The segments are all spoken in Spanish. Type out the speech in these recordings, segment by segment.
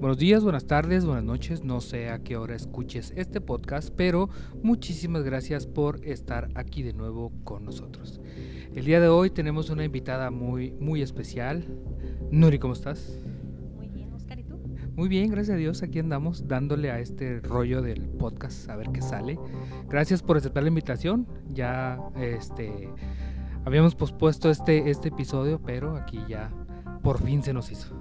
Buenos días, buenas tardes, buenas noches, no sé a qué hora escuches este podcast, pero muchísimas gracias por estar aquí de nuevo con nosotros. El día de hoy tenemos una invitada muy, muy especial. Nuri, ¿cómo estás? Muy bien, Oscar, ¿y tú? Muy bien, gracias a Dios, aquí andamos dándole a este rollo del podcast a ver qué sale. Gracias por aceptar la invitación. Ya este habíamos pospuesto este, este episodio, pero aquí ya por fin se nos hizo.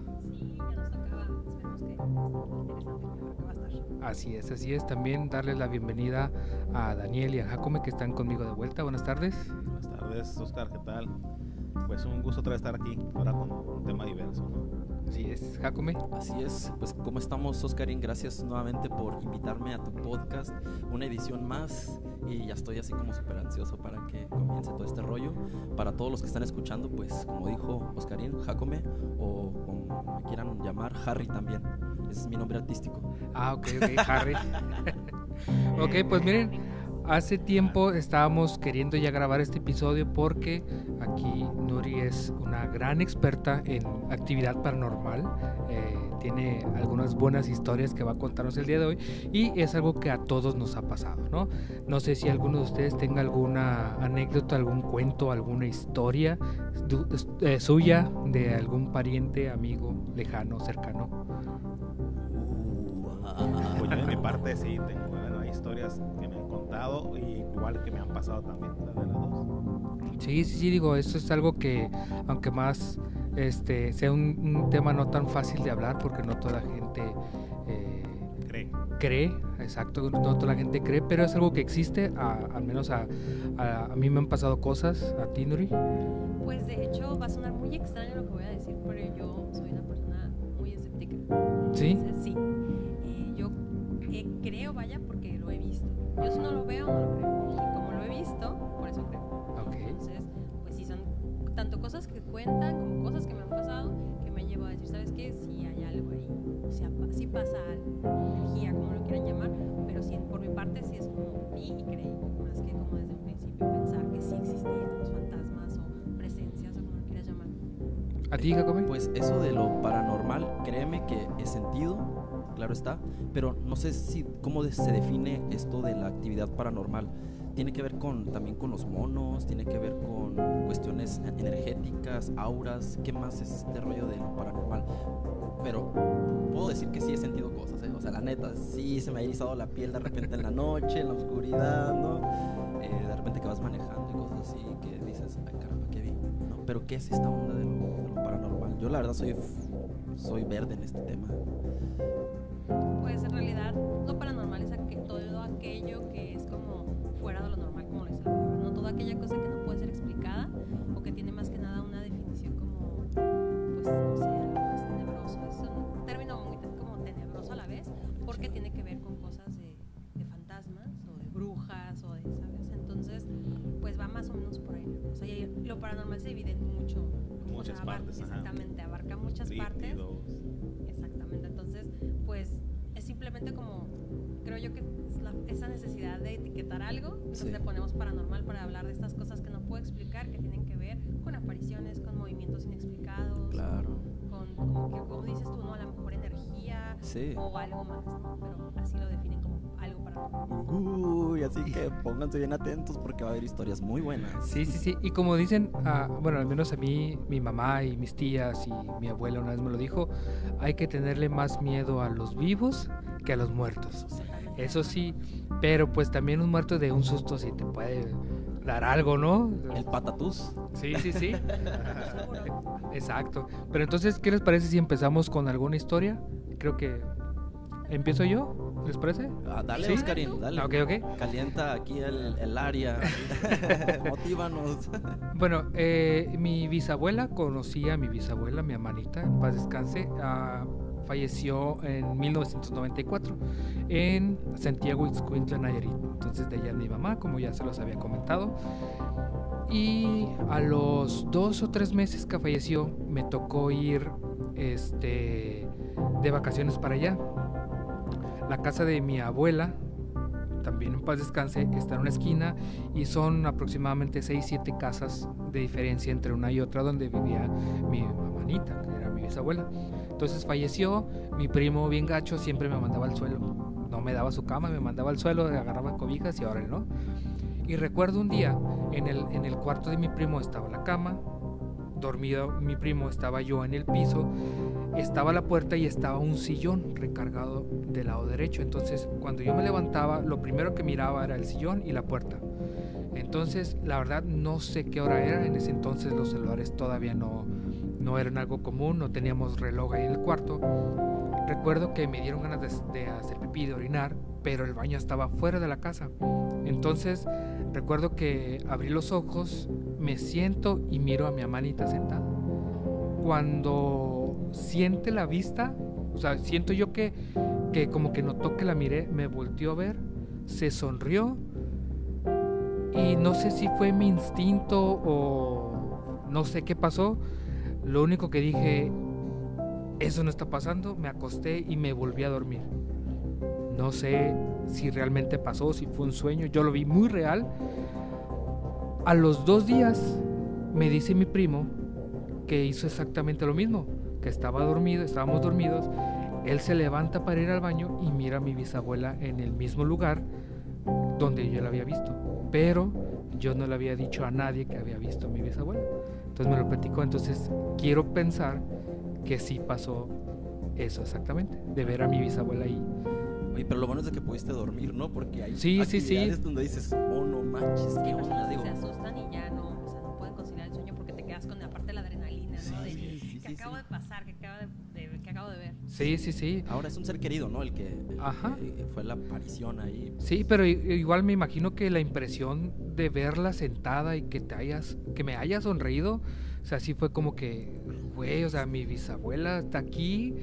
Así es, así es. También darles la bienvenida a Daniel y a Jacome que están conmigo de vuelta. Buenas tardes. Buenas tardes, Oscar, ¿qué tal? Pues un gusto otra vez estar aquí, ahora con un tema diverso. Así es, Jacome. Así es, pues ¿cómo estamos, Oscarín? Gracias nuevamente por invitarme a tu podcast, una edición más y ya estoy así como súper ansioso para que comience todo este rollo. Para todos los que están escuchando, pues como dijo Oscarín, Jacome o como me quieran llamar, Harry también. Ese es mi nombre artístico. Ah, ok, ok, Harry. ok, pues miren, hace tiempo estábamos queriendo ya grabar este episodio porque aquí Nuri es una gran experta en actividad paranormal. Eh, tiene algunas buenas historias que va a contarnos el día de hoy y es algo que a todos nos ha pasado, ¿no? No sé si alguno de ustedes tenga alguna anécdota, algún cuento, alguna historia eh, suya de algún pariente, amigo, lejano, cercano. Pues yo de mi parte sí tengo bueno, hay historias que me han contado y igual que me han pasado también de las dos. Sí, sí, sí, digo, eso es algo que aunque más este sea un, un tema no tan fácil de hablar porque no toda la gente eh, Cree. cree, exacto, no toda la gente cree, pero es algo que existe, a- al menos a, a, a mí me han pasado cosas, a ti Nuri. Pues de hecho va a sonar muy extraño lo que voy a decir, pero yo soy una persona muy escéptica. ¿Sí? Entonces, sí. Creo, vaya, porque lo he visto. Yo si no lo veo, no lo creo. Y como lo he visto, por eso creo. Ok. Entonces, pues sí, son tanto cosas que cuentan como cosas que me han pasado que me llevo a decir, ¿sabes qué? Sí hay algo ahí. O sea, sí pasa algo, energía, como lo quieran llamar, pero sí, por mi parte sí es como vi y creí, más que como desde un principio pensar que sí existían los fantasmas o presencias o como lo quieras llamar. ¿A ti, Jacome? Pues eso de lo paranormal, créeme que he sentido, claro está, pero no sé si cómo se define esto de la actividad paranormal. Tiene que ver con también con los monos, tiene que ver con cuestiones energéticas, auras, ¿qué más es este rollo de lo paranormal? Pero puedo decir que sí he sentido cosas, ¿eh? o sea, la neta, sí se me ha erizado la piel de repente en la noche, en la oscuridad, ¿no? Eh, de repente que vas manejando y cosas así que dices, ay caramba, ¿qué vi? ¿No? Pero ¿qué es esta onda de lo, de lo paranormal? Yo la verdad soy, soy verde en este tema. Pues en realidad lo paranormal es aqu- todo aquello que es como fuera de lo normal, como lo dice la palabra, no toda aquella cosa que no puede ser explicada o que tiene más que nada una definición como, pues no sé, algo más tenebroso. Es un término muy como tenebroso a la vez porque tiene que ver con cosas de, de fantasmas o de brujas o de, ¿sabes? Entonces, pues va más o menos por ahí cosa. Y lo paranormal se divide en mucho. o Muchas sea, abarca- partes. Exactamente, abarca muchas partes. Exactamente, entonces pues es simplemente como, creo yo que es la- esa necesidad de etiquetar algo, entonces Sí. le ponemos paranormal para hablar de estas cosas que no puedo explicar, que tienen que ver con apariciones, con movimientos inexplicados, Claro. con, como, que, como dices tú, Sí. o algo más, así lo definen como algo paranormal. Uy, así que pónganse bien atentos porque va a haber historias muy buenas. Sí, sí, sí. Y como dicen, ah, bueno, al menos a mí, mi mamá y mis tías y mi abuela una vez me lo dijo, hay que tenerle más miedo a los vivos que a los muertos. Eso sí, pero pues también un muerto de un susto sí te puede dar algo, ¿no? El patatús. Sí, sí, sí. Exacto. Pero entonces, ¿qué les parece si empezamos con alguna historia? Creo que empiezo yo, ¿les parece? Ah, dale, ¿Sí? Oscarín, dale. Ah, Ok, ok. Calienta aquí el, el área. Motívanos. Bueno, eh, mi bisabuela, conocí a mi bisabuela, mi hermanita, en paz descanse, ah, falleció en 1994 en Santiago Ixcuintla, Nayarit. Entonces de es mi mamá, como ya se los había comentado. Y a los dos o tres meses que falleció, me tocó ir este, de vacaciones para allá. La casa de mi abuela, también en paz descanse, está en una esquina y son aproximadamente 6, 7 casas de diferencia entre una y otra donde vivía mi mamanita, bisabuela. Entonces falleció, mi primo bien gacho siempre me mandaba al suelo. No me daba su cama, me mandaba al suelo, agarraba cobijas y ahora no. Y recuerdo un día, en el, en el cuarto de mi primo estaba la cama, dormido mi primo, estaba yo en el piso, estaba la puerta y estaba un sillón recargado del lado derecho. Entonces, cuando yo me levantaba, lo primero que miraba era el sillón y la puerta. Entonces, la verdad, no sé qué hora era. En ese entonces los celulares todavía no, no eran algo común, no teníamos reloj ahí en el cuarto. Recuerdo que me dieron ganas de, de hacer pipí, de orinar, pero el baño estaba fuera de la casa. Entonces, recuerdo que abrí los ojos, me siento y miro a mi amanita sentada. Cuando siente la vista, o sea, siento yo que, que como que notó que la miré, me volteó a ver, se sonrió y no sé si fue mi instinto o no sé qué pasó. Lo único que dije, eso no está pasando, me acosté y me volví a dormir. No sé si realmente pasó, si fue un sueño, yo lo vi muy real. A los dos días me dice mi primo que hizo exactamente lo mismo, que estaba dormido, estábamos dormidos, él se levanta para ir al baño y mira a mi bisabuela en el mismo lugar donde yo la había visto, pero yo no le había dicho a nadie que había visto a mi bisabuela. Entonces me lo platicó, entonces quiero pensar que sí pasó eso exactamente, de ver a mi bisabuela ahí. Oye, pero lo bueno es de que pudiste dormir, ¿no? Porque hay Sí, sí, sí. actividades donde dices, oh, no manches, qué onda, que digo. se asustan Sí, sí, sí. Ahora es un ser querido, ¿no? El que, el Ajá. que fue la aparición ahí. Sí, pero igual me imagino que la impresión de verla sentada y que te hayas, que me haya sonreído, o sea, sí fue como que, güey, o sea, mi bisabuela está aquí,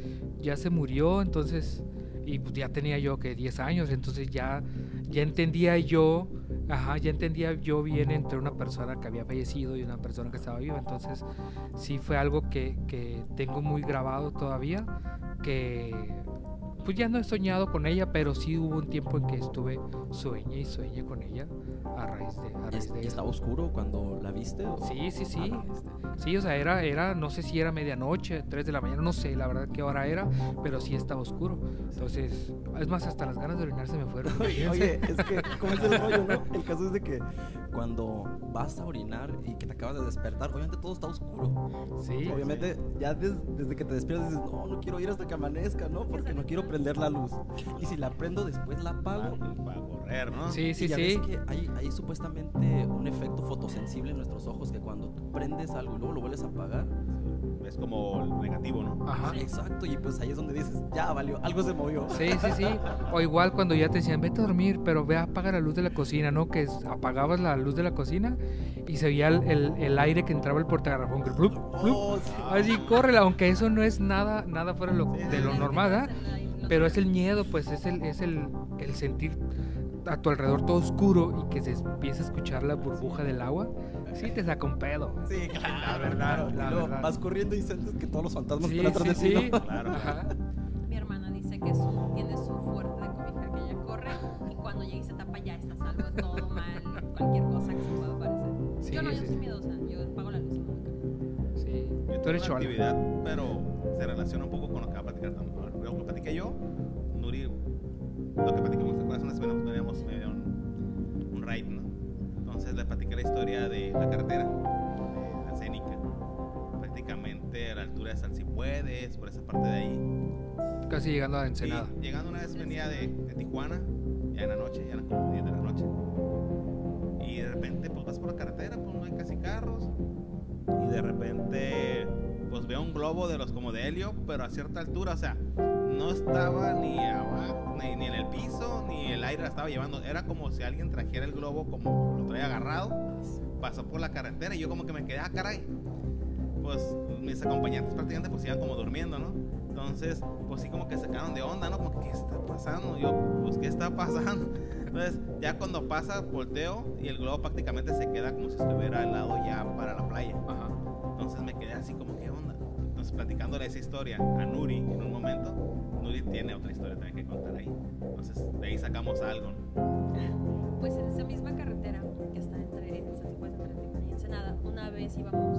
ya se murió, entonces, y pues ya tenía yo que 10 años, entonces ya, ya entendía yo, ajá, ya entendía yo bien entre una persona que había fallecido y una persona que estaba viva, entonces sí fue algo que, que tengo muy grabado todavía, que pues ya no he soñado con ella, pero sí hubo un tiempo en que estuve sueñe y sueñe con ella a raíz de, a ¿Y raíz es- de y eso. ¿Estaba oscuro cuando la viste? o- Sí, sí, sí. Ah, este, Sí, o sea, era, era, no sé si era medianoche, 3 de la mañana, no sé la verdad qué hora era, pero sí estaba oscuro. Entonces, es más, hasta las ganas de orinar se me fueron. Oye, oye, es que, ¿cómo es el rollo, no? El caso es de que cuando vas a orinar y que te acabas de despertar, obviamente todo está oscuro. Sí, Obviamente, ya des- desde que te despiertas dices, no, no quiero ir hasta que amanezca, ¿no? Porque no quiero prender la luz. Y si la prendo después la apago. Correr, ¿no? sí, sí, y ya sí. ves que hay, hay supuestamente un efecto fotosensible en nuestros ojos que cuando tú prendes algo y luego lo vuelves a apagar. Es como el negativo, ¿no? Ajá. Exacto, y pues ahí es donde dices, ya valió, algo se movió. Sí, sí, sí. O igual cuando ya te decían, vete a dormir, pero ve a apagar la luz de la cocina, ¿no? Que es- apagabas la luz de la cocina y se veía el, el- el aire que entraba el portagarrafón. que blup, blup. Oh, sí. Así, córrela, aunque eso no es nada, nada fuera de lo, Sí, de sí, lo sí. normal, ¿verdad? Los- Pero es el miedo, pues es el, es el, el sentir a tu alrededor todo oscuro y que se empieza a escuchar la burbuja del agua. Sí, te saca un pedo. Sí, claro, La verdad, claro. la y luego verdad. vas corriendo y sientes que todos los fantasmas Sí, están atrás sí, de ti. sí. ¿no? Claro. Ajá. Mi hermana dice que su, tiene su fuerte de cobija, que ella corre y cuando llega y se tapa ya está salvo de todo mal, cualquier cosa que se pueda aparecer. Sí, yo no, yo soy miedosa, yo apago la luz. voy. Sí. Yo tengo una actividad, pero se relaciona un poco con lo que va a platicar también. Lo que platiqué yo, Nuri, lo que platicamos, ¿te acuerdas? Una vez ride, ¿no? Entonces le platiqué la historia de la carretera, de la Cénica. Prácticamente a la altura de San Si Puedes, por esa parte de ahí. Casi llegando a Ensenada. llegando una vez venía de, de Tijuana, ya en la noche, ya eran como 10 de la noche. Y de repente, pues vas por la carretera, pues no hay casi carros. Y de repente, pues veo un globo de los como de helio, pero a cierta altura, o sea, no estaba ni abajo, ni, ni en el piso, ni el aire la estaba llevando. Era como si alguien trajera el globo como lo traía agarrado, pasó por la carretera y yo como que me quedé, ah, caray. Pues mis acompañantes prácticamente pues iban como durmiendo, ¿no? Entonces, pues sí como que se quedaron de onda, ¿no? Como ¿qué está pasando? Yo, pues, ¿qué está pasando? Entonces, ya cuando pasa, volteo y el globo prácticamente se queda como si estuviera al lado ya para la playa. Ajá. Entonces me quedé así como. Platicándole esa historia a Nuri en un momento, Nuri tiene otra historia también que contar ahí. Entonces, de ahí sacamos algo. ¿no? Pues en esa misma carretera que está entre Santiago de y Ensenada, una vez íbamos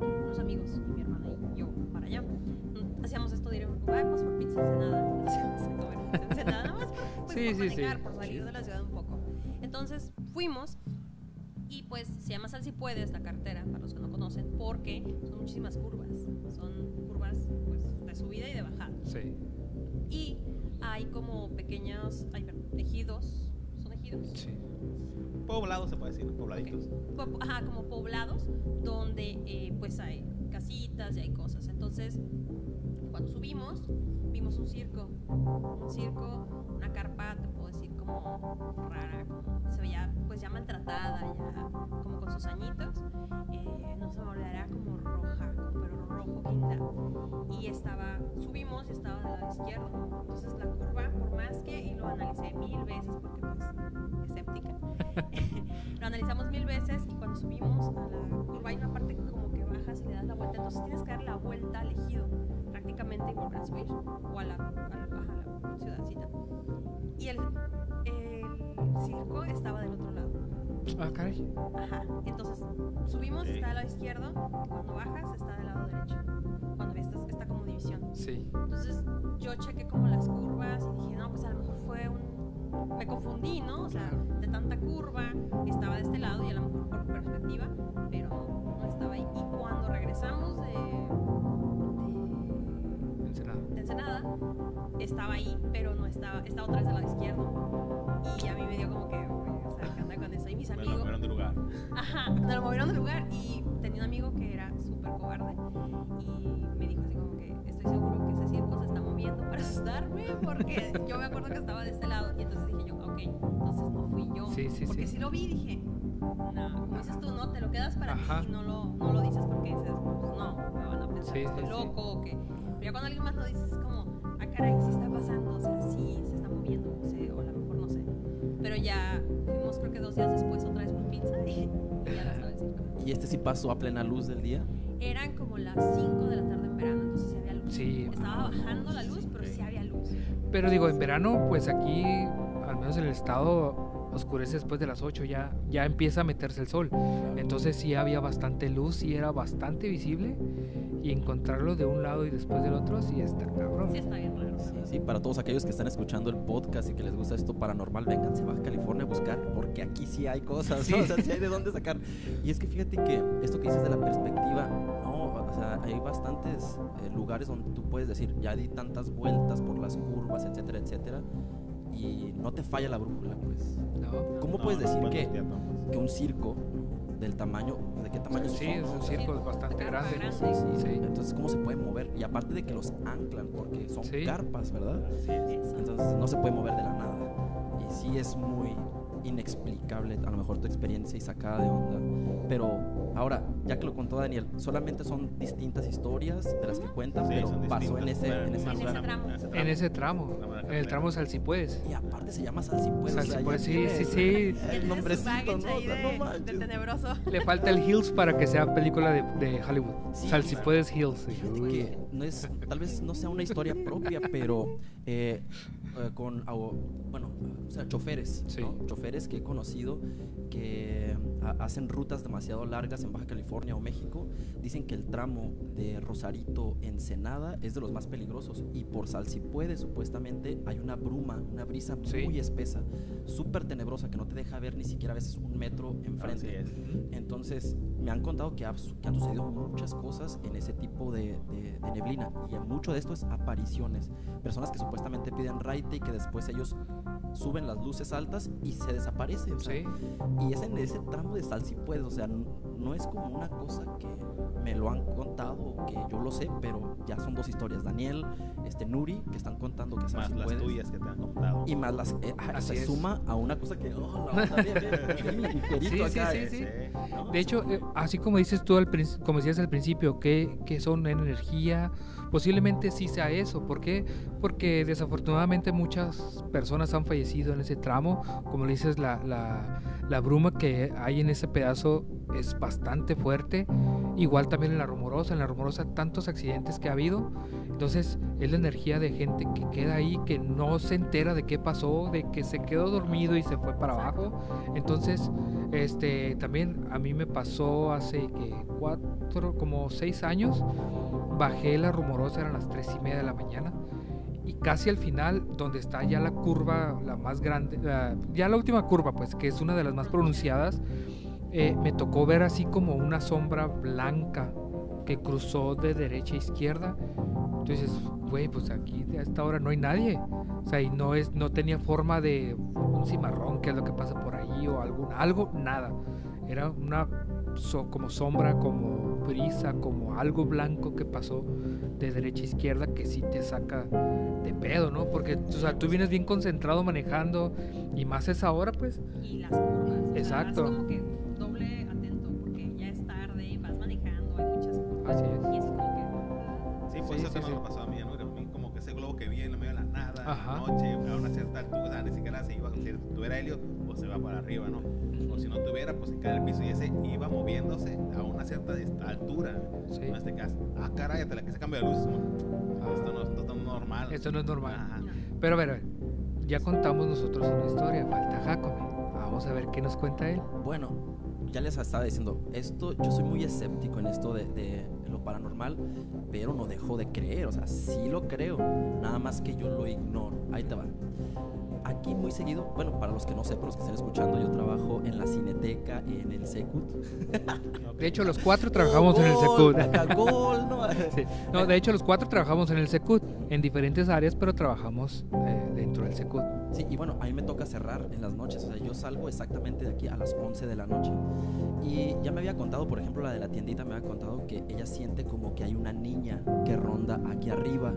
unos amigos y mi hermana y yo para allá. Mm, hacíamos esto de ir vamos por pizza Ensenada, hacíamos esto de Ensenada, nada más pues, sí, por sí, manejar, sí. por salir de la ciudad un poco. Entonces fuimos y pues se llama Sal si puedes la carretera, para los que no conocen, porque son muchísimas curvas. Son curvas pues de subida y de bajada. Sí. Y hay como pequeños, ay, perdón, ejidos, ¿son ejidos? Sí. Poblado se puede decir, pobladitos. po- ajá, como poblados donde eh, pues hay casitas y hay cosas. Entonces, cuando subimos, vimos un circo, un circo, una carpa, te puedo decir, como rara, como se veía pues ya maltratada, ya como con sus añitos. Eh, no se me como roja, pero rojo guinda. Y estaba, subimos y estaba del lado izquierdo. Entonces la curva, por más que, y lo analicé mil veces porque pues escéptica, lo analizamos mil veces y cuando subimos a la curva hay una parte como que bajas y le das la vuelta, entonces tienes que dar la vuelta al ejido prácticamente y volver a subir o a la, a la, a la ciudadcita. Y el circo estaba del otro lado. Ah, caray. Ajá. Entonces subimos, Ok. está del lado izquierdo, y cuando bajas está del lado derecho. Cuando ves esta, esta como división. Sí. Entonces yo chequé como las curvas y dije, no, pues a lo mejor fue un... Me confundí, ¿no? O sea, de tanta curva, estaba de este lado y a lo mejor por perspectiva, pero no, no estaba ahí. Y cuando regresamos de, de, Ensenada. de Ensenada, estaba ahí, pero no estaba, estaba otra vez del lado izquierdo. Y a mí me dio como que, "Uy, o sea, ¿qué onda con eso? Y mis Me lo amigos... movieron de lugar. Ajá, me lo movieron de lugar y tenía un amigo que era súper cobarde y me dijo así como que estoy seguro que ese circo se está moviendo para asustarme porque yo me acuerdo que estaba de este lado y entonces dije yo, ok, entonces no fui yo. Sí, sí, porque sí. si lo vi dije, no, como dices tú, no, te lo quedas para Ajá. ti y no lo, no lo dices porque dices, pues no, me van a pensar Sí, que estoy sí, sí. loco o que... Pero ya cuando alguien más lo dice es como, ah caray, sí está pasando, o sea, Y este sí pasó a plena luz del día. Eran como las 5 de la tarde en verano, entonces sí había luz. Sí. Estaba bajando la luz, pero sí había luz. Pero digo, en verano, pues aquí, al menos en el estado, oscurece después de las 8, ya, ya empieza a meterse el sol. Entonces sí había bastante luz y era bastante visible. Y encontrarlo de un lado y después del otro, sí está cabrón. Sí está bien raro. Sí, sí, para todos aquellos que están escuchando el podcast y que les gusta esto paranormal, vénganse a Baja California a buscar, porque aquí sí hay cosas, Sí. ¿no? o sea, sí hay de dónde sacar. Y es que fíjate que esto que dices de la perspectiva, no, o sea, hay bastantes eh, lugares donde tú puedes decir, ya di tantas vueltas por las curvas, etcétera, etcétera, y no te falla la brújula, pues. ¿No? ¿Cómo No, puedes decir que, tampoco. que un circo del tamaño, ¿de qué tamaño Sí, son, es un circo bastante carpa grande. grande. Sí, sí. Entonces, ¿cómo se pueden mover? Y aparte de que los anclan, porque son Sí. carpas, ¿verdad? Eso. Entonces no se puede mover de la nada. Y sí es muy inexplicable a lo mejor tu experiencia y sacada de onda. Pero ahora, ya que lo contó Daniel, solamente son distintas historias de las que cuentan, Sí, pero pasó en ese, en ese En ese tramo. En ese tramo, en el tramo Sal si puedes. Y aparte se llama Sal si puedes. Sal o sea, si ya puedes, sí, tiene sí, sí. El nombrecito, ¿no? O sea, no de tenebroso. Le falta el Hills para que sea película de, de Hollywood. Sí, Sal si claro. puedes Hills. Que no es, tal vez no sea una historia propia, pero eh, eh, con, au- bueno, o sea, choferes, Sí. ¿no? choferes que he que ha- hacen rutas demasiado largas en Baja California o México, dicen que el tramo de Rosarito Ensenada es de los más peligrosos y por Sal si puede supuestamente hay una bruma, una brisa Sí. muy espesa, súper tenebrosa que no te deja ver ni siquiera a veces un metro enfrente. es. Entonces, me han contado que, ha que han sucedido muchas cosas en ese tipo de, de- de neblina. Y mucho de esto es apariciones. Personas que supuestamente piden raite y que después ellos suben las luces altas y se desaparece. o sea, Sí. Y es en ese tramo de sal si puedes. O sea, n- no es como una cosa que me lo han contado que yo lo sé, pero ya son dos historias. Daniel, este Nuri, que están contando que sal Más si las puedes. tuyas que te han contado. Y más las. eh, ah, Así se es. suma a una cosa que. Oh, la onda, bien, bien, bien, ligerito Sí, sí, acá, sí, eh. sí. ¿no? De hecho, eh, así como dices tú, al como decías al principio, que, que son energía, posiblemente sí sea eso. ¿Por qué? Porque desafortunadamente muchas personas han fallecido en ese tramo. Como le dices, la, la, la bruma que hay en ese pedazo es bastante fuerte. Igual también en la rumorosa, en la rumorosa tantos accidentes que ha habido. Entonces es la energía de gente que queda ahí, que no se entera de qué pasó, de que se quedó dormido y se fue para abajo. Entonces, este, también a mí me pasó hace que cuatro, como seis años, bajé la rumorosa, eran las tres y media de la mañana y casi al final, donde está ya la curva, la más grande, la- ya la última curva, pues, que es una de las más pronunciadas, eh, me tocó ver así como una sombra blanca que cruzó de derecha a izquierda. Entonces, güey, pues aquí a esta hora no hay nadie. O sea, y no es, no tenía forma de un cimarrón, que es lo que pasa por ahí, o algún, algo, nada. Era una so- como sombra, como brisa, como algo blanco que pasó de derecha a izquierda que sí te saca de pedo, ¿no? Porque, o sea, tú vienes bien concentrado manejando y más esa hora, pues. Y las curvas. o sea, Exacto. es como que doble atento porque ya es tarde, vas manejando, hay muchas curvas. Así es. Y es como que. Sí, pues Sí, eso sí, sí. me pasó a mí, ¿no? A mí como que ese globo que vi en la Ajá. noche, a una cierta altura, ni siquiera se iba, si tuviera helio, pues se va para arriba, ¿no? O si no tuviera, pues se cae al piso y ese iba moviéndose a una cierta altura. Sí. En este caso, ah, caray, hasta la que se cambia de luz. ¿no? Esto no, esto no es normal. Esto no es normal. Ajá. Pero a ver, a ver, ya contamos nosotros una historia, falta Jacome. Vamos a ver qué nos cuenta él. Bueno, ya les estaba diciendo, esto, yo soy muy escéptico en esto de, de lo paranormal, pero no dejo de creer, o sea, sí lo creo, nada más que yo lo ignoro. Ahí te va. Aquí muy seguido, bueno, para los que no sepan, los que estén escuchando, yo trabajo en la Cineteca, en el Secut. De hecho, los cuatro trabajamos en el Secut. No, de hecho, los cuatro trabajamos en el Secut, en diferentes áreas, pero trabajamos eh, dentro del. Sí, y bueno, a mí me toca cerrar en las noches, o sea, yo salgo exactamente de aquí a las 11 de la noche. Y ya me había contado, por ejemplo, la de la tiendita me había contado que ella siente como que hay una niña que ronda aquí arriba.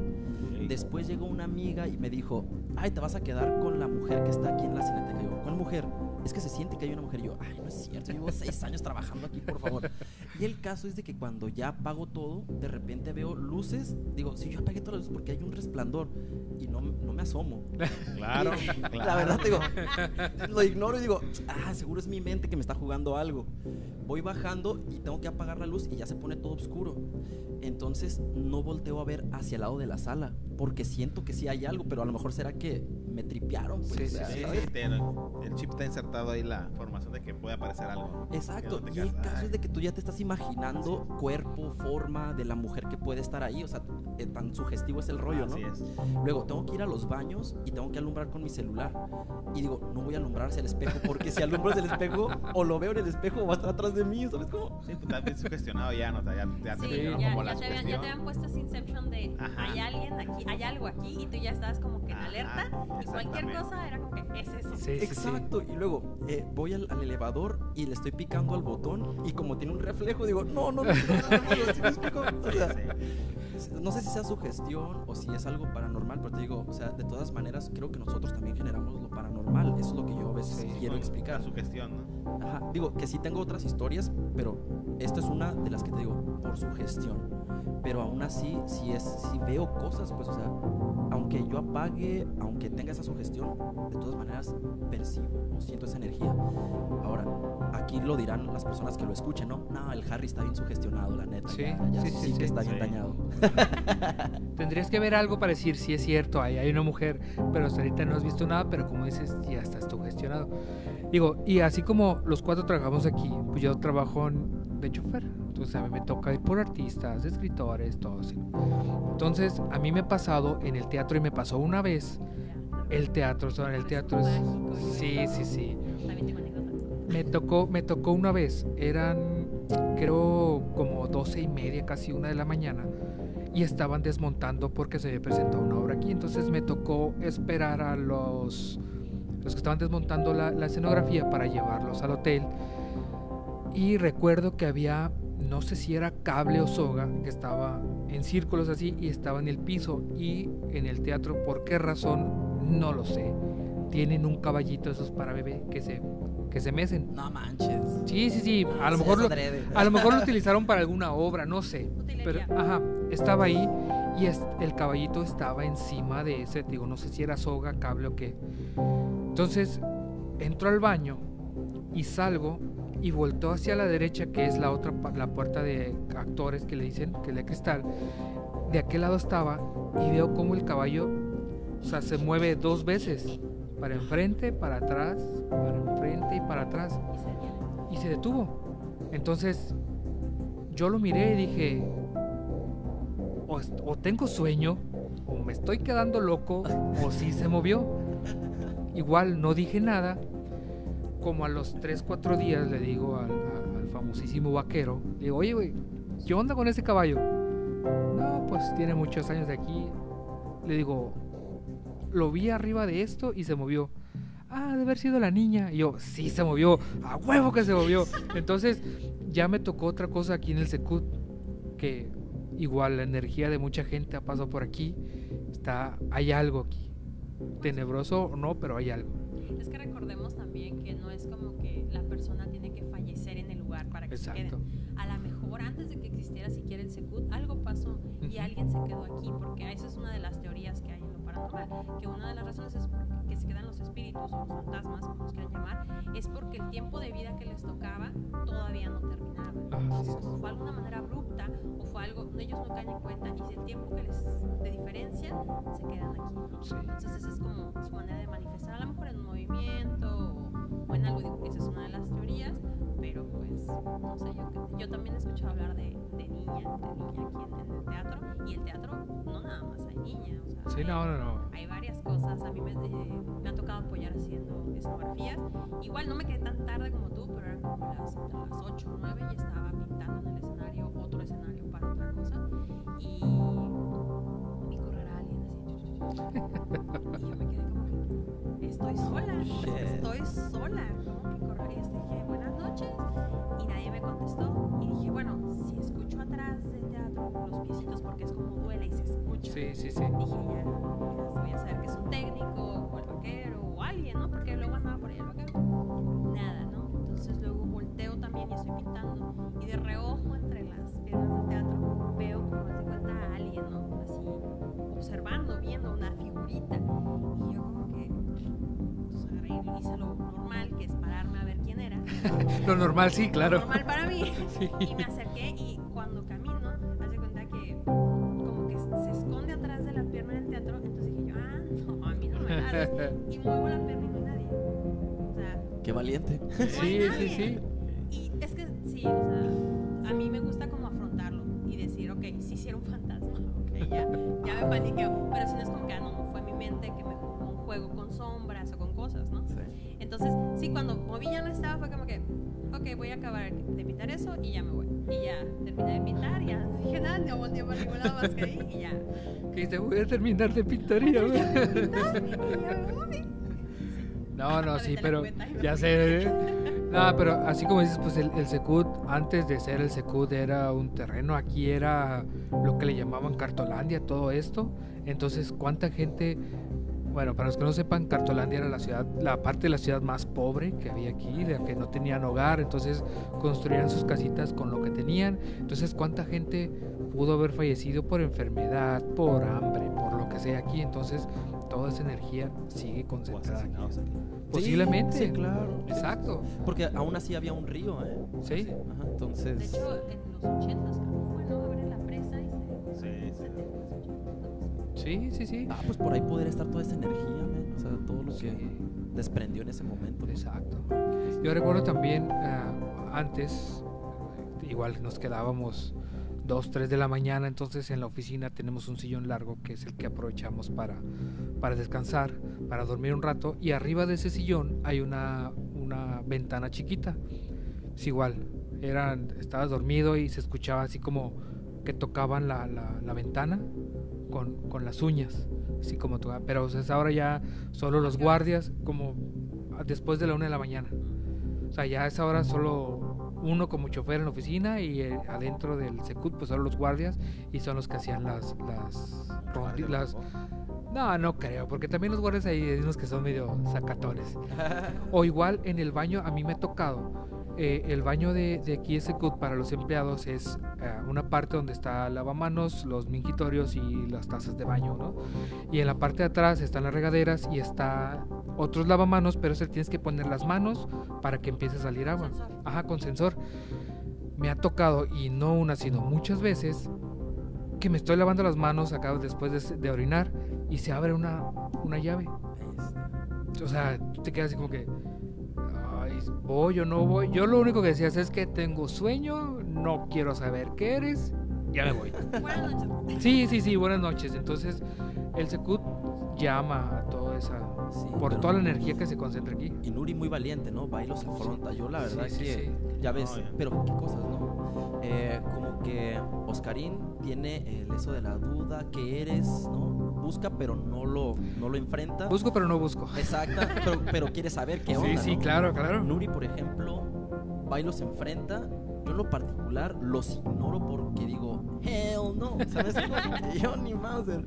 Después llegó una amiga y me dijo, ay, te vas a quedar con la mujer que está aquí en la cineteca. Y yo, ¿cuál mujer? Es que se siente que hay una mujer. Y yo, ay, no es cierto, llevo seis años trabajando aquí, por favor. Y el caso es de que cuando ya apago todo, de repente veo luces. Digo, si yo apagué todas las luces porque hay un resplandor y no, no me asomo. Claro, La claro. verdad, digo, lo ignoro y digo, ah, seguro es mi mente que me está jugando algo. Voy bajando y tengo que apagar la luz y ya se pone todo oscuro. Entonces no volteo a ver hacia el lado de la sala porque siento que sí hay algo, pero a lo mejor será que me tripearon. pues, Sí, o sí, sea, Sí, sí, te- el chip está insertado ahí la información de que puede aparecer algo. Exacto, no y el caso "Ay". es de que tú ya te estás imaginando cuerpo, forma de la mujer que puede estar ahí, o sea, eh, tan sugestivo es el rollo, ¿no? Así es. Luego tengo que ir a los baños y tengo que alumbrar con mi celular. Y digo, no voy a alumbrar hacia el espejo porque si alumbro hacia el espejo o lo veo en el espejo o va a estar atrás de mí, ¿sabes cómo? Sí, pues estás bien sugestionado ya, ¿no? O sea, ya, ya te Sí, metieron ya, como ya la te habían, ya te habían puesto ese inception de Ajá. hay alguien aquí, hay algo aquí y tú ya estabas como que en Ajá, alerta y cualquier cosa era como que es eso. Sí, sí, sí. Exacto, y luego eh, voy al, al elevador y le estoy picando al botón y como tiene un reflejo digo, no, no, no, no, no, no, sé si sea sugestión o si es algo paranormal, pero te digo, o sea, de todas maneras creo que nosotros también generamos lo paranormal, eso es lo que yo a veces Sí, quiero explicar. La sugestión, ¿no? Ajá, digo que sí tengo otras historias, pero esta es una de las que te digo por su gestión. Pero aún así, si es, si veo cosas, pues, o sea, aunque yo apague, aunque tenga esa sugestión, de todas maneras percibo o siento esa energía. Ahora, aquí lo dirán las personas que lo escuchen, ¿no? No, el Harry está bien sugestionado, la neta. Sí, ya, ya sí, sí, sí, sí. que está bien Sí. dañado. Tendrías que ver algo para decir si es cierto, ahí hay una mujer, pero hasta ahorita no has visto nada, pero como dices, ya estás tú gestionado. Digo, y así como los cuatro trabajamos aquí, pues yo trabajo en- de chofer, entonces a mí me toca ir por artistas, escritores, todo así. Entonces, a mí me ha pasado en el teatro y me pasó una vez el teatro, o sea, el teatro es... Sí, sí, sí. Me tocó, me tocó una vez, eran creo como doce y media, casi una de la mañana, y estaban desmontando porque se había presentado una obra aquí. Entonces me tocó esperar a los, los que estaban desmontando la, la escenografía para llevarlos al hotel. Y recuerdo que había, no sé si era cable o soga, que estaba en círculos así y estaba en el piso. Y en el teatro, ¿por qué razón? No lo sé. Tienen un caballito esos para bebé que se, que se mecen. No manches. Sí, sí, sí. A lo Sí, mejor lo, a lo mejor lo utilizaron para alguna obra, no sé. Pero, ajá, estaba ahí y es- el caballito estaba encima de ese, digo, no sé si era soga, cable o qué. Entonces, entro al baño y salgo y volteo hacia la derecha, que es la otra, la puerta de actores que le dicen, que es de cristal. De aquel lado estaba y veo como el caballo, o sea, se mueve dos veces, para enfrente, para atrás, para enfrente y para atrás Y se detuvo. Entonces yo lo miré y dije, o, o tengo sueño, o me estoy quedando loco o sí se movió. Igual no dije nada. Como a los 3, 4 días le digo al, famosísimo vaquero, le digo, oye, güey, ¿qué onda con ese caballo? No, pues tiene muchos años de aquí. Le digo, lo vi arriba de esto y se movió. Ah, de haber sido la niña. Y yo, sí, se movió. A huevo que se movió. Entonces, ya me tocó otra cosa aquí en el Secut. Que igual la energía de mucha gente ha pasado por aquí. Está, hay algo aquí. Tenebroso o no, pero hay algo. Es que recordemos también que no es como que la persona tiene que fallecer en el lugar para que se Exacto. queden. A lo mejor antes de que existiera siquiera el Secut, algo pasó y alguien se quedó aquí, porque esa es una de las teorías que hay en lo paranormal, que una de las razones es que se quedan los espíritus o los fantasmas, como los quieran llamar, es porque el tiempo de vida que les tocaba todavía no terminaba. Entonces, fue alguna manera abrupta o algo, ellos no caen en cuenta y si el tiempo que les de diferencia se quedan aquí. Sí. Entonces esa es como su manera de manifestar, a lo mejor en un movimiento o, o en algo, digo, esa es una de las teorías, pero pues no sé, yo, yo también he escuchado hablar de, de niña, de niña aquí en, en el teatro, y el teatro no nada más hay niña, o sea, Sí, hay- no, no, no. hay varias cosas, a mí me, eh, me ha tocado apoyar haciendo escenografías, igual no me quedé tan tarde como tú, pero eran como las, las 8 o 9 y estaba y yo me quedé como que, estoy sola, Shit. estoy sola, y este, dije, buenas noches, y nadie me contestó, y dije, bueno, si escucho atrás del teatro los piecitos, porque es como duele y se escucha, Sí, sí, sí. dije ya, ya hice lo normal, que es pararme a ver quién era. Lo normal, sí, claro. Normal para mí. Sí. Y me acerqué y cuando camino, hace cuenta que como que se esconde atrás de la pierna del teatro. Entonces dije yo, ah, no, a mí no me hagas. Y muevo la pierna y no hay nadie. O sea, Qué valiente. no hay Sí, sí, nadie. sí. Y es que sí, o sea, a mí me gusta como afrontarlo y decir, ok, sí, sí era un fantasma, ok, ya, ya me paniqueo. Pero si no es como que, ah, no, no fue mi mente que me juego con sombras o con cosas, ¿no? Entonces, sí, cuando moví ya no estaba, fue como que, ok, voy a acabar de pintar eso y ya me voy. Y ya terminé de pintar, ya no dije nada, no volteé para ningún lado más que ahí y ya. Que te voy a terminar de pintar y ya, me voy. No, no, sí, pero ya sé. ¿eh? No, pero así como dices, pues el, el Secut, antes de ser el Secut, era un terreno. Aquí era lo que le llamaban Cartolandia, todo esto. Entonces, ¿cuánta gente? Bueno, para los que no sepan, Cartolandia era la ciudad, la parte de la ciudad más pobre que había aquí, de que no tenían hogar, entonces construían sus casitas con lo que tenían. Entonces, ¿cuánta gente pudo haber fallecido por enfermedad, por hambre, por lo que sea aquí? Entonces, toda esa energía sigue concentrada aquí. aquí. Posiblemente. Sí, claro. Exacto. Porque aún así había un río, ¿eh? Sí. Ajá, De entonces. hecho, en los 80 Sí, sí, sí. Ah, pues por ahí podría estar toda esa energía, man. O sea, todo lo Sí. que desprendió en ese momento. Exacto. Yo recuerdo también ah, antes, eh, igual nos quedábamos 2, 3 de la mañana, entonces en la oficina tenemos un sillón largo que es el que aprovechamos para, para descansar, para dormir un rato, y arriba de ese sillón hay una, una ventana chiquita. Es igual, eran, estabas dormido y se escuchaba así como que tocaban la, la- la ventana con, con las uñas, así como tú, pero o sea, es ahora ya solo los guardias como después de la una de la mañana. O sea, ya a esa hora solo uno como chofer en la oficina y eh, adentro del Secut pues solo los guardias y son los que hacían las las, rondi- favor. no, no creo, porque también los guardias ahí hay unos que son medio sacatones. O igual en el baño, a mí me ha tocado. Eh, el baño de, de aquí ese CUT para los empleados es eh, una parte donde está lavamanos, los mingitorios y las tazas de baño, ¿no? Y en la parte de atrás están las regaderas y está otros lavamanos, pero ese tienes que poner las manos para que empiece a salir agua. Ajá, con sensor. Me ha tocado, y no una, sino muchas veces, que me estoy lavando las manos acá después de, de orinar y se abre una, una llave. O sea, te quedas así como que, ay, voy o no voy. Yo lo único que decías es que tengo sueño, no quiero saber qué eres, ya me voy. Buenas noches. Sí, sí, sí, buenas noches. Entonces, El Secut llama a toda esa. Sí, por toda la energía que se concentra aquí. Y Nuri muy valiente, ¿no? Va y los afronta. Yo la verdad Sí, sí, que sí. ya ves, No, pero qué cosas, ¿no? Eh, como que Oscarín tiene el eso de la duda, que eres, ¿no? Busca pero no lo, no lo enfrenta. Busco, pero no busco. Exacto, pero, pero quiere saber qué onda. Sí, sí, ¿no? claro, claro. Nuri, por ejemplo, va y los enfrenta. Yo en lo particular los ignoro porque digo, hell no. ¿Sabes? Yo ni Mauser.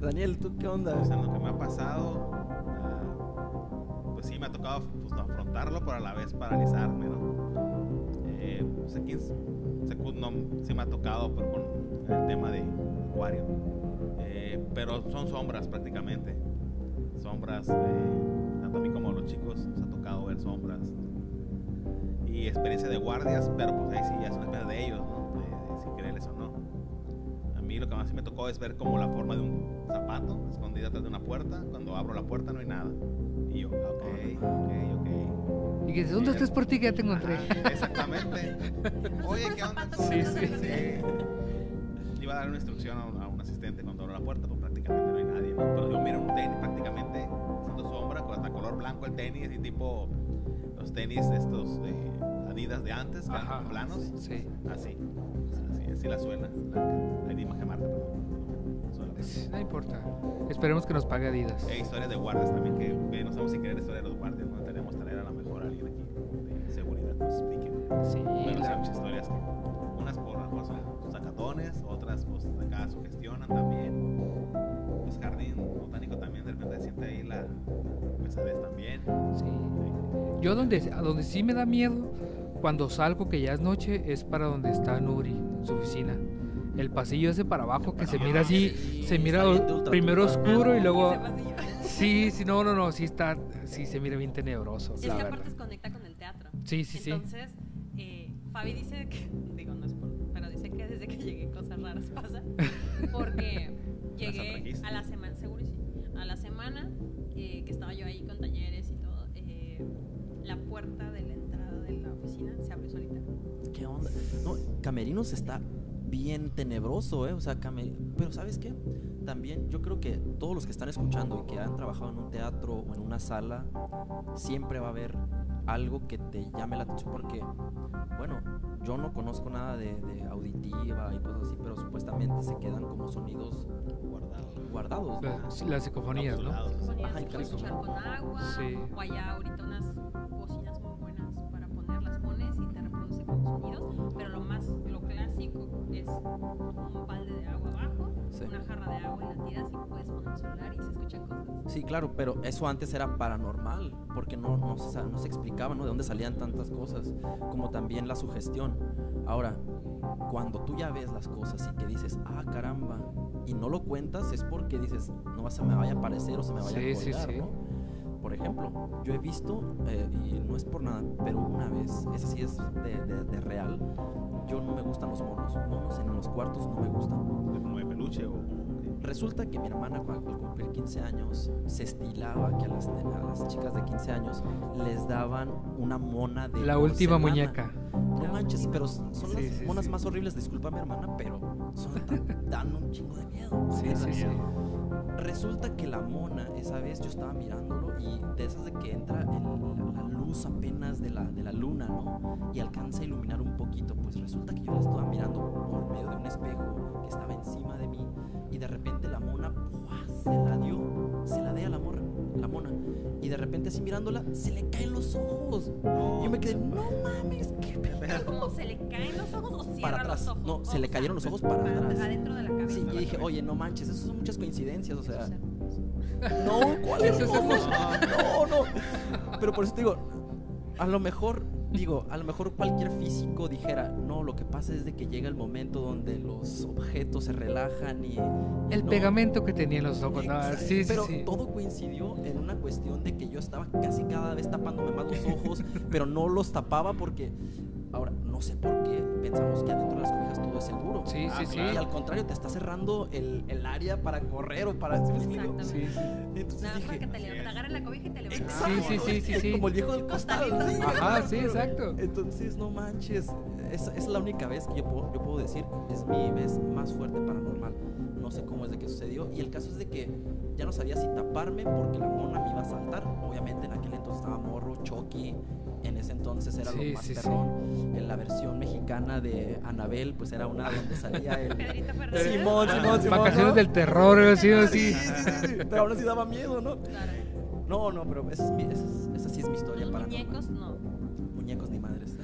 Daniel, ¿tú qué onda? O sea, lo que me ha pasado, ah, pues sí, me ha tocado pues, afrontarlo, pero a la vez paralizarme, ¿no? Eh, pues aquí en no, sí me ha tocado, pero con el tema de Acuario. Eh, pero son sombras prácticamente. Sombras, eh, tanto a mí como a los chicos nos ha tocado ver sombras. Y experiencia de guardias, pero pues ahí sí ya es una experiencia de ellos, ¿no? De- de si creerles o no. A mí lo que más me tocó es ver como la forma de un zapato escondido atrás de una puerta. Cuando abro la puerta no hay nada. Y yo, ok, ok, ok. Y que dices, ¿dónde estás por ti que ya te encontré? Ajá, exactamente. Oye, ¿qué onda? Sí, sí. Sí. Iba a dar una instrucción a a un asistente cuando abro la puerta, pues prácticamente no hay nadie, ¿no? Pero yo miro un tenis prácticamente haciendo sombra, con hasta color blanco el tenis y tipo los tenis estos de Adidas de antes, Ajá. planos. Sí. Así, así, así la suela. Ahí di imagen marca, perdón. No importa. Esperemos que nos pague Adidas. Hay historias de guardias también que no sabemos si creer historia de los guardias, no tenemos traer a lo mejor a alguien aquí de seguridad nos explique. Sí, sí, hay la- muchas historias que unas por, por otras pues acá sugestionan también. Pues jardín botánico también de repente siente ahí la pesadez también. sí. Yo donde, a donde sí me da miedo cuando salgo que ya es noche es para donde está Nuri, en su oficina. El pasillo ese para abajo que se No, mira así, sí, se mira primero oscuro y luego... Sí, sí, no, no, no, sí está, sí se mira bien tenebroso. Es la que verdad. aparte se conecta con el teatro. Sí, sí, sí. Entonces, eh, Fabi dice que, digo, no es pasan. Porque llegué a la semana, seguro sí, a la semana eh, que estaba yo ahí con talleres y todo, eh, la puerta de la entrada de la oficina se abrió solita. ¿Qué onda? No, Camerinos está bien tenebroso, ¿eh? O sea, Came- pero ¿sabes qué? También yo creo que todos los que están escuchando y que han trabajado en un teatro o en una sala, siempre va a haber algo que te llame la atención porque, bueno, yo no conozco nada de, de auditiva y cosas así, pero supuestamente se quedan como sonidos Guardado. guardados. ¿no? La- las psicofonías, ¿no? Ajá, puede exacto. escuchar con agua, Sí. o allá ahorita unas bocinas muy buenas para poner, las pones y te reproduce como sonidos, pero lo más, lo clásico es un balde de agua abajo, Sí. una jarra de agua y la tiras y puedes poner un celular y se escuchan cosas. Sí, claro, pero eso antes era paranormal, porque no, no, se, no se explicaba, ¿no? De dónde salían tantas cosas, como también la sugestión. Ahora, cuando tú ya ves las cosas y que dices, ah, caramba, y no lo cuentas, es porque dices, no se me vaya a aparecer o se me vaya Sí, a sí, colgar, sí. ¿no? Por ejemplo, yo he visto, eh, y no es por nada, pero una vez, esa sí es de, de- de real, yo no me gustan los monos, monos en los cuartos no me gustan. Como de peluche o Resulta que mi hermana cuando al cumplir 15 años se estilaba que a las, a las chicas de 15 años les daban una mona de La última porcelana. muñeca. No manches, pero son Sí, las sí, monas sí. más horribles, disculpa mi hermana, pero son tan- dan un chingo de miedo. Sí, sí. Resulta que la mona, esa vez yo estaba mirándolo y de esas de que entra el- la, la luz apenas de la, de la luna, ¿no? Y alcanza a iluminar un poquito. Pues resulta que yo la estaba mirando por medio de un espejo que estaba encima de mí y de repente la mona ¡pua! se la dio, se la dé a la, morra, la mona. Y de repente así mirándola, se le caen los ojos. Y yo me quedé, no mames, qué pedo. Como se le caen los ojos o cierra Para atrás. los ojos. No, se le cayeron los ojos para atrás. Adentro de la cabeza. Sí, de y la dije, oye, no manches, eso son muchas coincidencias, o sea. No, ¿cuál es Eso es hermoso? No, no. Pero por eso te digo, a lo mejor, digo, a lo mejor cualquier físico dijera, no, lo que pasa es de que llega el momento donde los objetos se relajan y. El no. pegamento que tenía en los ojos. no, sí, pero sí. todo coincidió en una cuestión de que yo estaba casi cada vez tapándome más los ojos, pero no los tapaba porque. Ahora, no sé por qué pensamos que adentro de las seguro. Sí, Ah, sí, sí. claro. Y al contrario, te está cerrando el, el área para correr o para. ¿sí? Exactamente. Sí, sí. Entonces Nada más para dije, que te, agarren la cobija y te levantes. Exacto, Sí, sí, sí, sí, sí. Como el viejo del sí. Ajá, sí, exacto. Entonces, no manches. es, es la única vez que yo puedo, yo puedo decir, es mi vez más fuerte paranormal. No sé cómo es de que sucedió. Y el caso es de que ya no sabía si taparme porque la mona me iba a saltar. Obviamente en aquel entonces estaba morro, Chucky. En ese entonces era Sí, lo más sí, sí. perrón. En la versión mexicana de Anabel, pues era una donde salía el. Pedrito. Simón, Simón, Simón. Vacaciones ¿no? del terror, algo así, Sí, así. sí, sí, sí, Pero aún así daba miedo, ¿no? Claro. No, no, pero esa, es mi- esa es- esa sí es mi historia Los paranormal. muñecos, no. Muñecos ni madres.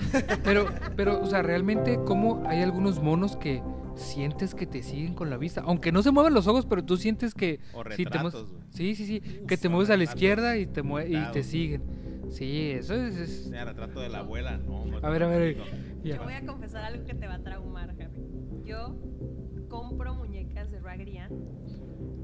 Pero, pero, o sea, realmente, ¿cómo hay algunos monos que sientes que te siguen con la vista? Aunque no se muevan los ojos, pero tú sientes que. O sí, te mueves- sí, sí, sí. Uf, Que te mueves a la izquierda y te, mue- y te siguen. Sí, eso es. es- Mira, retrato de la abuela, no. no A ver, a ver, ya. Yo voy a confesar algo que te va a traumar, Harry. Yo compro muñecas de Raggedy Ann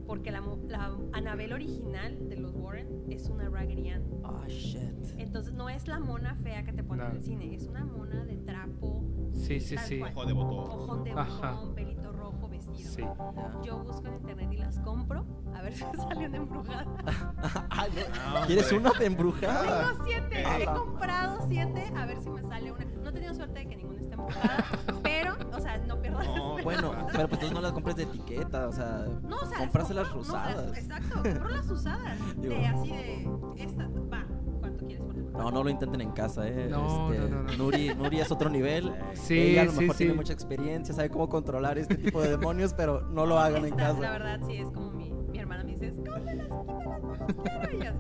porque la, la Anabel original de los Warren es una Raggedy Ann. Ah, shit. Entonces no es la mona fea que te ponen No. en el cine, es una mona de trapo, Sí, sí, sí. cual. Ojo de botón. ojón de Ajá. botón, pelito Sí. Yo busco en internet y las compro a ver si me sale una embrujada. Ay, no. No, ¿Quieres una de embrujada? Tengo siete, Eh. he comprado siete, a ver si me sale una. No he tenido suerte de que ninguna esté embrujada, pero, o sea, no pierdo la No. Bueno, pero pues tú no las compres de etiqueta, o sea, No, o sea, no, las- usadas. exacto, compro las usadas. Digo. De así de, esta, va, ¿cuánto quieres por No, no lo intenten en casa, eh. No, Este, no, no, no. Nuri, Nuri es otro nivel. Sí, Ella a lo sí, mejor tiene sí. mucha experiencia, sabe cómo controlar este tipo de demonios, pero no lo hagan en Esta, casa. La verdad, sí, es como mi, mi hermana me dice, escóndelas, quítalas, no quiero.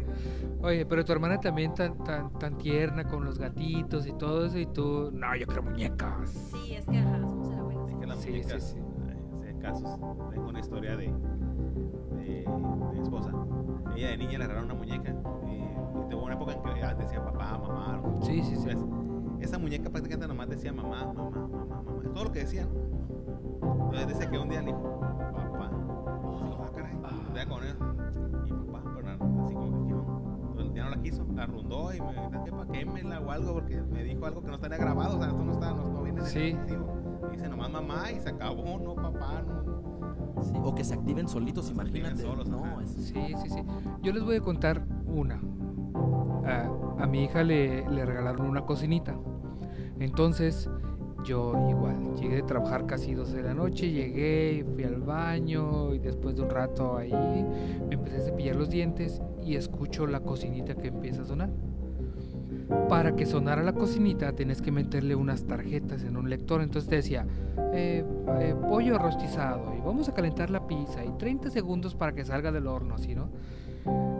Oye, pero tu hermana también tan, tan, tan tierna con los gatitos y todo eso, y tú, no, yo quiero muñecas. Sí, es que, ajá, somos el abuelo. Es que las Sí, muñecas, sí, sí. ay, sé casos. Tengo una historia de, de, de mi esposa. Ella de niña le regalaron una muñeca. Tuvo una época en que ya decía papá, mamá. Sí, sí, sí. ¿ves? Esa muñeca prácticamente nomás decía mamá, mamá, mamá, mamá. Es todo lo que decían. Entonces dice que un día le dijo, papá. Dijo, ah, caray. Vea con él. Y papá, pero así como que. Entonces, ya no la quiso, la rondó y me dijo que para quémela o algo porque me dijo algo que no estaría grabado. O sea, esto no está, no, no viene de Sí. Dice nomás mamá y se acabó, no papá, no. Sí, o que se activen solitos, se imagínate. solos, no, es- Sí, sí, sí. Yo les voy a contar una. A, mi hija le, regalaron una cocinita. Entonces, yo igual, llegué de trabajar casi 12 de la noche, llegué, fui al baño y después de un rato ahí me empecé a cepillar los dientes y escucho la cocinita que empieza a sonar. Para que sonara la cocinita tenés que meterle unas tarjetas en un lector. Entonces te decía, eh, eh, pollo rostizado y vamos a calentar la pizza y 30 segundos para que salga del horno, así, ¿no?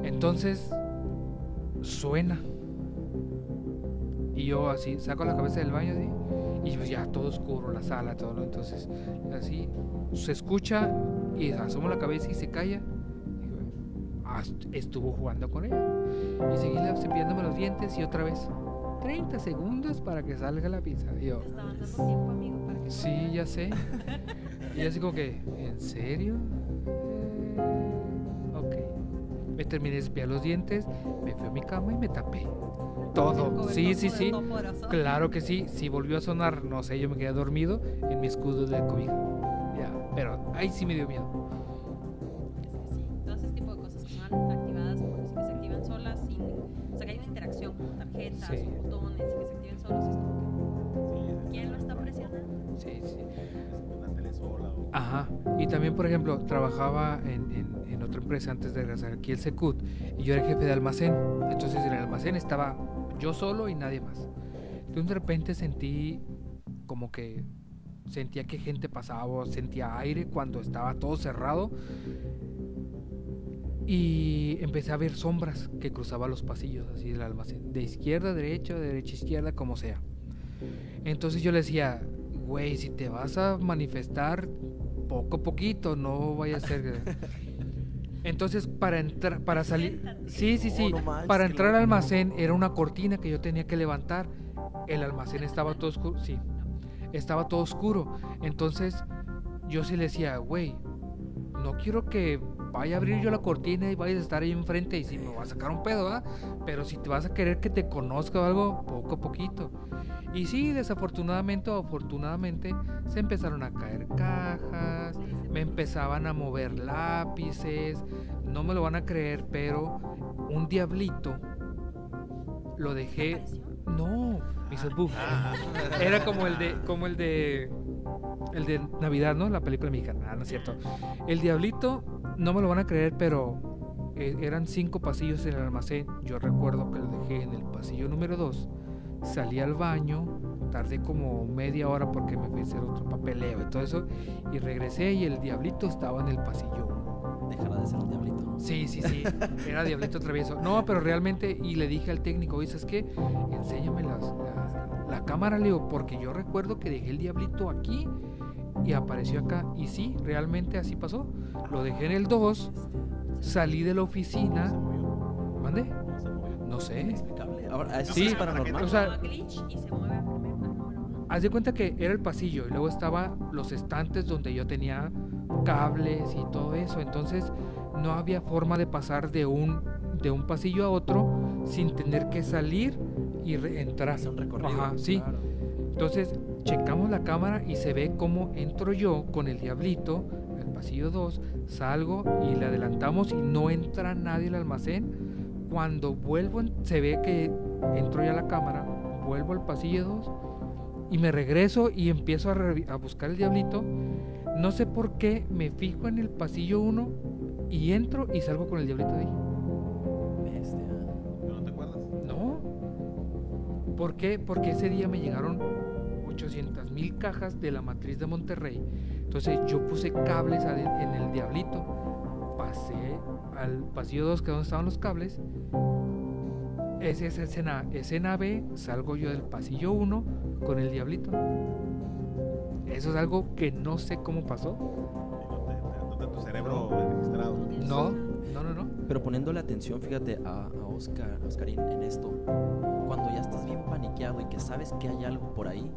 Entonces suena. Y yo así saco la cabeza del baño así, y pues ya todo oscuro, la sala, todo, ¿no? Entonces así se escucha y asomo la cabeza y se calla. "Ah, est- estuvo jugando con ella. Y seguí cepillándome los dientes y otra vez 30 segundos para que salga la pizza. Yo, Sí, ya sé. Y así como que, ¿en serio? Me terminé de cepillar los dientes, me fui a mi cama y me tapé. Todo. Sí, sí, sí. Claro que sí. Si volvió a sonar, no sé, yo me quedé dormido en mi escudo de cobija. Ya, pero ahí sí me dio miedo. Sí, todo ese tipo de cosas que son activadas, decir que se activan solas, sin, o sea que hay una interacción con tarjetas, Sí. Ajá. Y también, por ejemplo, trabajaba en, en- otra empresa antes de regresar aquí el Secut y yo era jefe de almacén. Entonces en el almacén estaba yo solo y nadie más. Entonces de repente sentí como que sentía que gente pasaba, sentía aire cuando estaba todo cerrado. Y empecé a ver sombras que cruzaban los pasillos así del almacén, de izquierda a derecha, de derecha a izquierda, como sea. Entonces yo le decía, güey, si te vas a manifestar poco a poquito, no vaya a ser. Entonces para entrar, para salir, sí, sí, sí, para entrar al almacén era una cortina que yo tenía que levantar. El almacén estaba todo oscuro, sí, estaba todo oscuro. Entonces yo sí le decía, güey, no quiero que vaya a abrir yo la cortina y vayas a estar ahí enfrente y si me va a sacar un pedo, ¿ah? Pero si te vas a querer que te conozca o algo, poco a poquito. Y sí, desafortunadamente o afortunadamente se empezaron a caer cajas, me empezaban a mover lápices, no me lo van a creer, pero un diablito lo dejé. No, hizo buff. Ah. Era como el de, como el de, el de Navidad, ¿no? La película mexicana, Ah, no es cierto. El diablito, no me lo van a creer, pero eh, eran cinco pasillos en el almacén. Yo recuerdo que lo dejé en el pasillo número dos. Salí al baño, tardé como media hora porque me fui a hacer otro papeleo y todo eso. Y regresé y el diablito estaba en el pasillo. Dejará de ser un diablito. Sí, sí, sí. Era diablito travieso. No, pero realmente, y le dije al técnico, ¿sabes qué? Enséñame las- la, la cámara, Leo, porque yo recuerdo que dejé el diablito aquí y apareció acá. Y sí, realmente así pasó. Lo dejé en el 2, salí de la oficina. ¿Mande? No sé. Ahora, eso Sí, es paranormal. o sea-. Haz de cuenta que era el pasillo y luego estaba los estantes donde yo tenía cables y todo eso. Entonces no había forma de pasar de un, de un pasillo a otro sin tener que salir y entrar. Hace un recorrido. Ajá, sí. claro. Entonces checamos la cámara y se ve cómo entro yo con el diablito al pasillo 2, salgo y le adelantamos y no entra nadie al almacén. Cuando vuelvo se ve que entro ya a la cámara, vuelvo al pasillo 2 y me regreso y empiezo a, buscar el diablito. No sé por qué me fijo en el pasillo 1 y entro y salgo con el diablito de ahí. Bestia. ¿Pero no te acuerdas? No. ¿Por qué? Porque ese día me llegaron 800 mil cajas de la matriz de Monterrey. Entonces yo puse cables en el diablito. Pasé al pasillo 2, que es donde estaban los cables. Esa es escena, escena B. Salgo yo del pasillo 1 con el diablito. Eso es algo que no sé cómo pasó. Te- te- te- tu cerebro registrado. No, no, no, no. Pero poniéndole atención, fíjate a, a Oscar, a Oscarín en esto. Cuando ya estás bien paniqueado y que sabes que hay algo por ahí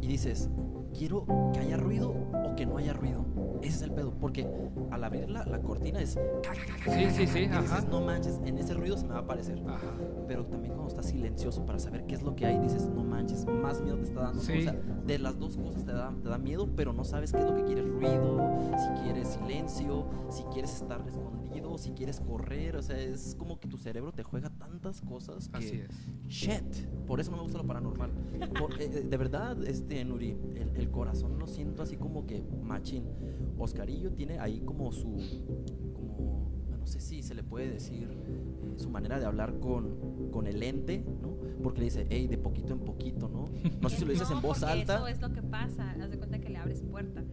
y dices, quiero que haya ruido o que no haya ruido. Ese es el pedo, porque al abrir la, la cortina es... Sí, sí, sí, ajá. dices, no manches, en ese ruido se me va a aparecer. Ajá. Pero también cuando estás silencioso para saber qué es lo que hay, dices, no manches, más miedo te está dando. Sí. O sea, de las dos cosas te da, te da miedo, pero no sabes qué es lo que quieres, ruido, si quieres silencio, si quieres estar escondido, si quieres correr. O sea, es como que tu cerebro te juega tantas cosas que... Así es. Shit, por eso no me gusta lo paranormal. Por- eh, eh, de verdad, este Nuri, el, el corazón lo siento así como que machín. Oscarillo tiene ahí como su, como, no sé si se le puede decir, eh, su manera de hablar con, con el ente, ¿no? Porque le dice, hey, de poquito en poquito, ¿no? No sé si lo dices No, en voz alta. Eso es lo que pasa. Haz de cuenta que le abres puerta.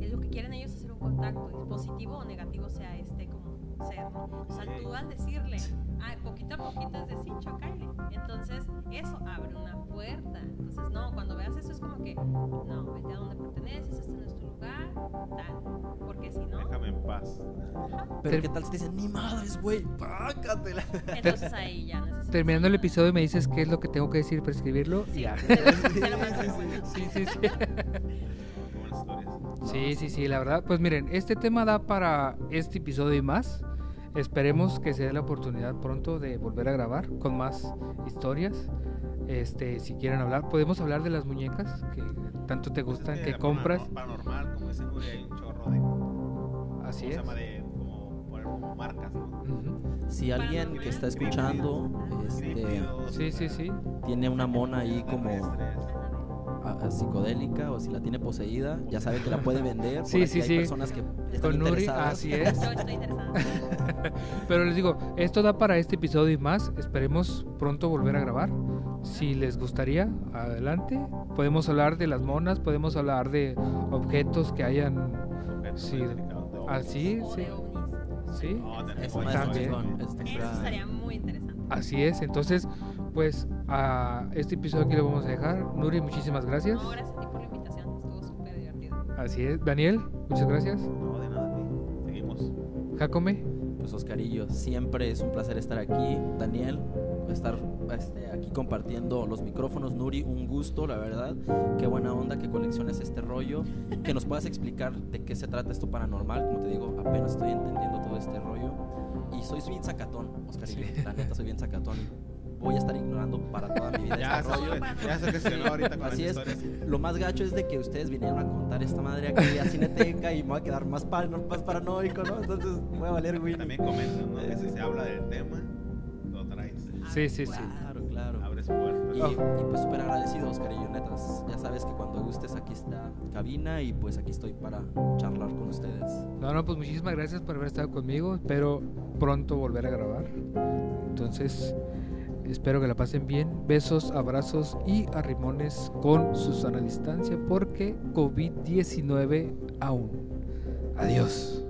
Es lo que quieren ellos hacer un contacto, positivo o negativo sea este ser. O sea, tú al decirle, ah, poquito a poquito es decir, chocale. Entonces, eso abre una puerta. Entonces, no, cuando veas eso es como que, no, vete a donde perteneces, este no es tu lugar, tal. Porque si no, Déjame en paz. Pero ¿qué tal si te dicen, ni madres, güey, pácatela? entonces ahí ya necesitas. Terminando el episodio me dices qué es lo que tengo que decir para escribirlo. Sí, Ya. te lo- te lo mando. Sí, sí, sí. Sí, sí, sí, la verdad. Pues miren, este tema da para este episodio y más. Esperemos que se dé la oportunidad pronto de volver a grabar con más historias. Este, si quieren hablar, podemos hablar de las muñecas que tanto te gustan, Es que compras. paranor- Paranormal, como Nuri, hay un chorro de. Así ¿cómo es. se llama? De como, poner como marcas, ¿no? Si alguien que está escuchando este, Sí, sí, sí. tiene una mona ahí como. A- a psicodélica o si la tiene poseída, ya sabe que la puede vender. Sí, sí, hay sí. personas que están Con Nuri, interesadas. así es. Yo estoy interesada. Pero les digo, esto da para este episodio y más. Esperemos pronto volver a grabar. Si les gustaría, adelante. Podemos hablar de las monas, podemos hablar de objetos que hayan. Sí. Así, O sí. de ovnis. Sí. No, tenemos Eso También. chingón, está Eso chingón. estaría muy interesante. Así es. Entonces, pues a este episodio aquí le vamos a dejar. Nuri, muchísimas gracias. No, gracias a ti por la invitación. Estuvo súper divertido. Así es. Daniel, muchas gracias. No, de nada, sí. Seguimos. Jacome, Pues Oscarillo, siempre es un placer estar aquí. Daniel, estar este, aquí compartiendo los micrófonos. Nuri, un gusto, la verdad. Qué buena onda que colecciones este rollo. Que nos puedas explicar de qué se trata esto paranormal. Como te digo, apenas estoy entendiendo todo este rollo. Y soy bien sacatón, Oscarillo. Sí. La neta, soy bien sacatón voy a estar ignorando para toda mi vida. ya, este rollo. ya se gestionó ahorita con Así es. Lo más gacho es de que ustedes vinieron a contar esta madre aquí a Cineteca y me voy a quedar más, par más paranoico, ¿no? Entonces voy a valer, güey. También comentan, ¿no? Que si se habla del tema, lo traes. Sí, sí, sí. Claro, claro. Abres. Y, pues súper agradecido, Oscar y netas. Ya sabes que cuando gustes aquí está cabina y pues aquí estoy para charlar con ustedes. No, no, pues muchísimas gracias por haber estado conmigo. Espero pronto volver a grabar. Entonces, Espero que la pasen bien. Besos, abrazos y arrimones con su sana distancia porque COVID-19 aún. Adiós.